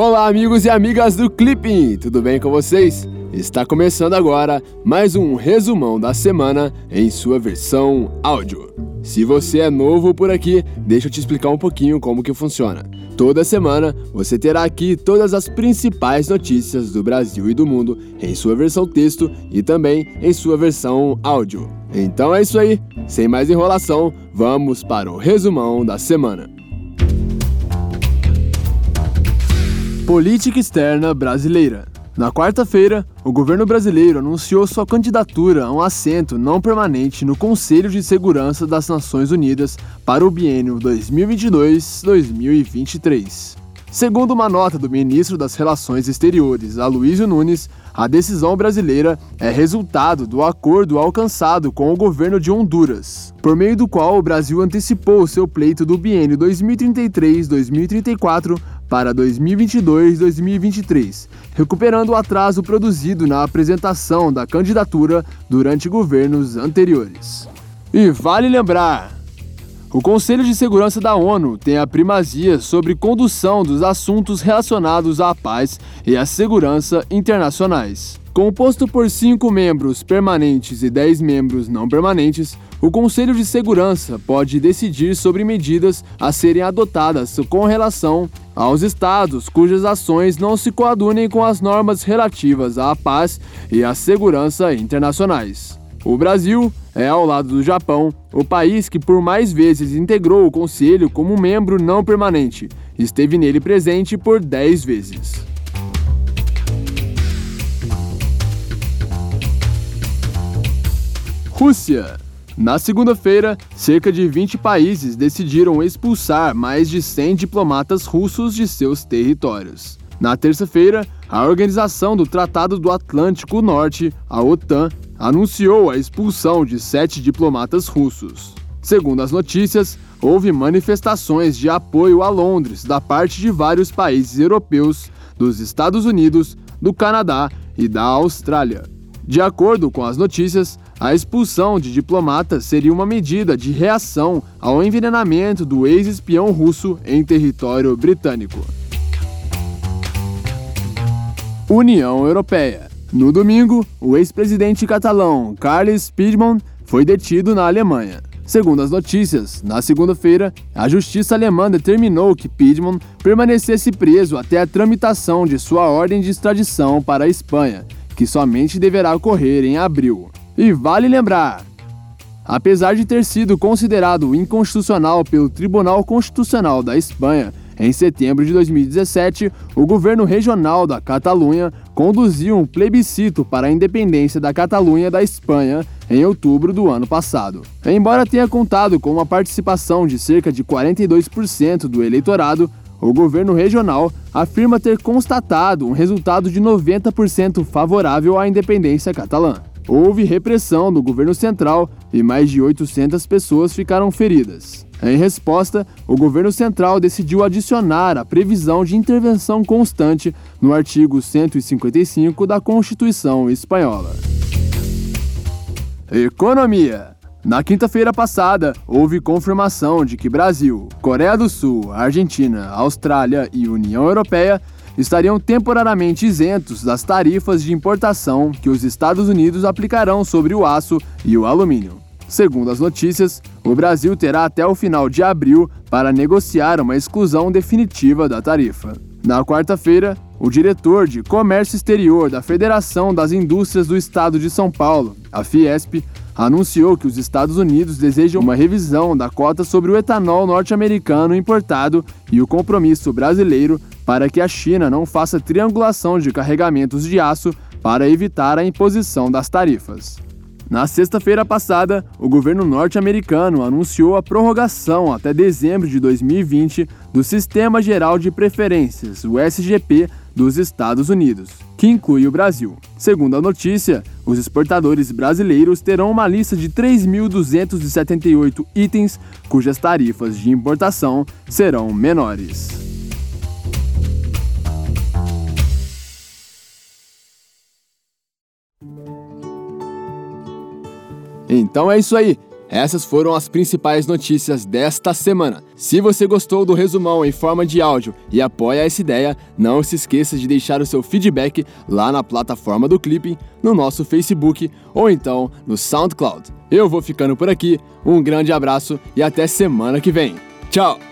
Olá, amigos e amigas do Clipping, tudo bem com vocês? Está começando agora mais um resumão da semana em sua versão áudio. Se você é novo por aqui, deixa eu te explicar um pouquinho como que funciona. Toda semana você terá aqui todas as principais notícias do Brasil e do mundo em sua versão texto e também em sua versão áudio. Então é isso aí, sem mais enrolação, vamos para o resumão da semana. Política externa brasileira. Na quarta-feira, o governo brasileiro anunciou sua candidatura a um assento não permanente no Conselho de Segurança das Nações Unidas para o biênio 2022-2023. Segundo uma nota do ministro das Relações Exteriores, Aloysio Nunes, a decisão brasileira é resultado do acordo alcançado com o governo de Honduras, por meio do qual o Brasil antecipou seu pleito do biênio 2033-2034 para 2022-2023, recuperando o atraso produzido na apresentação da candidatura durante governos anteriores. E vale lembrar, o Conselho de Segurança da ONU tem a primazia sobre condução dos assuntos relacionados à paz e à segurança internacionais. Composto por cinco membros permanentes e dez membros não permanentes, o Conselho de Segurança pode decidir sobre medidas a serem adotadas com relação aos estados cujas ações não se coadunem com as normas relativas à paz e à segurança internacionais. O Brasil é, ao lado do Japão, o país que por mais vezes integrou o Conselho como membro não permanente. Esteve nele presente por 10 vezes. Rússia. Na segunda-feira, cerca de 20 países decidiram expulsar mais de 100 diplomatas russos de seus territórios. Na terça-feira, a Organização do Tratado do Atlântico Norte, a OTAN, anunciou a expulsão de sete diplomatas russos. Segundo as notícias, houve manifestações de apoio a Londres da parte de vários países europeus, dos Estados Unidos, do Canadá e da Austrália. De acordo com as notícias, a expulsão de diplomatas seria uma medida de reação ao envenenamento do ex-espião russo em território britânico. União Europeia. No domingo, o ex-presidente catalão Carles Puigdemont foi detido na Alemanha. Segundo as notícias, na segunda-feira, a justiça alemã determinou que Puigdemont permanecesse preso até a tramitação de sua ordem de extradição para a Espanha, que somente deverá ocorrer em abril. E vale lembrar, apesar de ter sido considerado inconstitucional pelo Tribunal Constitucional da Espanha, em setembro de 2017, o governo regional da Catalunha conduziu um plebiscito para a independência da Catalunha da Espanha em outubro do ano passado. Embora tenha contado com uma participação de cerca de 42% do eleitorado, o governo regional afirma ter constatado um resultado de 90% favorável à independência catalã. Houve repressão do governo central e mais de 800 pessoas ficaram feridas. Em resposta, o governo central decidiu adicionar a previsão de intervenção constante no artigo 155 da Constituição Espanhola. Economia. Na quinta-feira passada, houve confirmação de que Brasil, Coreia do Sul, Argentina, Austrália e União Europeia estariam temporariamente isentos das tarifas de importação que os Estados Unidos aplicarão sobre o aço e o alumínio. Segundo as notícias, o Brasil terá até o final de abril para negociar uma exclusão definitiva da tarifa. Na quarta-feira, o diretor de Comércio Exterior da Federação das Indústrias do Estado de São Paulo, a Fiesp, anunciou que os Estados Unidos desejam uma revisão da cota sobre o etanol norte-americano importado e o compromisso brasileiro para que a China não faça triangulação de carregamentos de aço para evitar a imposição das tarifas. Na sexta-feira passada, o governo norte-americano anunciou a prorrogação até dezembro de 2020 do Sistema Geral de Preferências, o SGP, dos Estados Unidos, que inclui o Brasil. Segundo a notícia, os exportadores brasileiros terão uma lista de 3.278 itens cujas tarifas de importação serão menores. Então é isso aí. Essas foram as principais notícias desta semana. Se você gostou do resumão em forma de áudio e apoia essa ideia, não se esqueça de deixar o seu feedback lá na plataforma do Clipping, no nosso Facebook ou então no SoundCloud. Eu vou ficando por aqui, um grande abraço e até semana que vem. Tchau!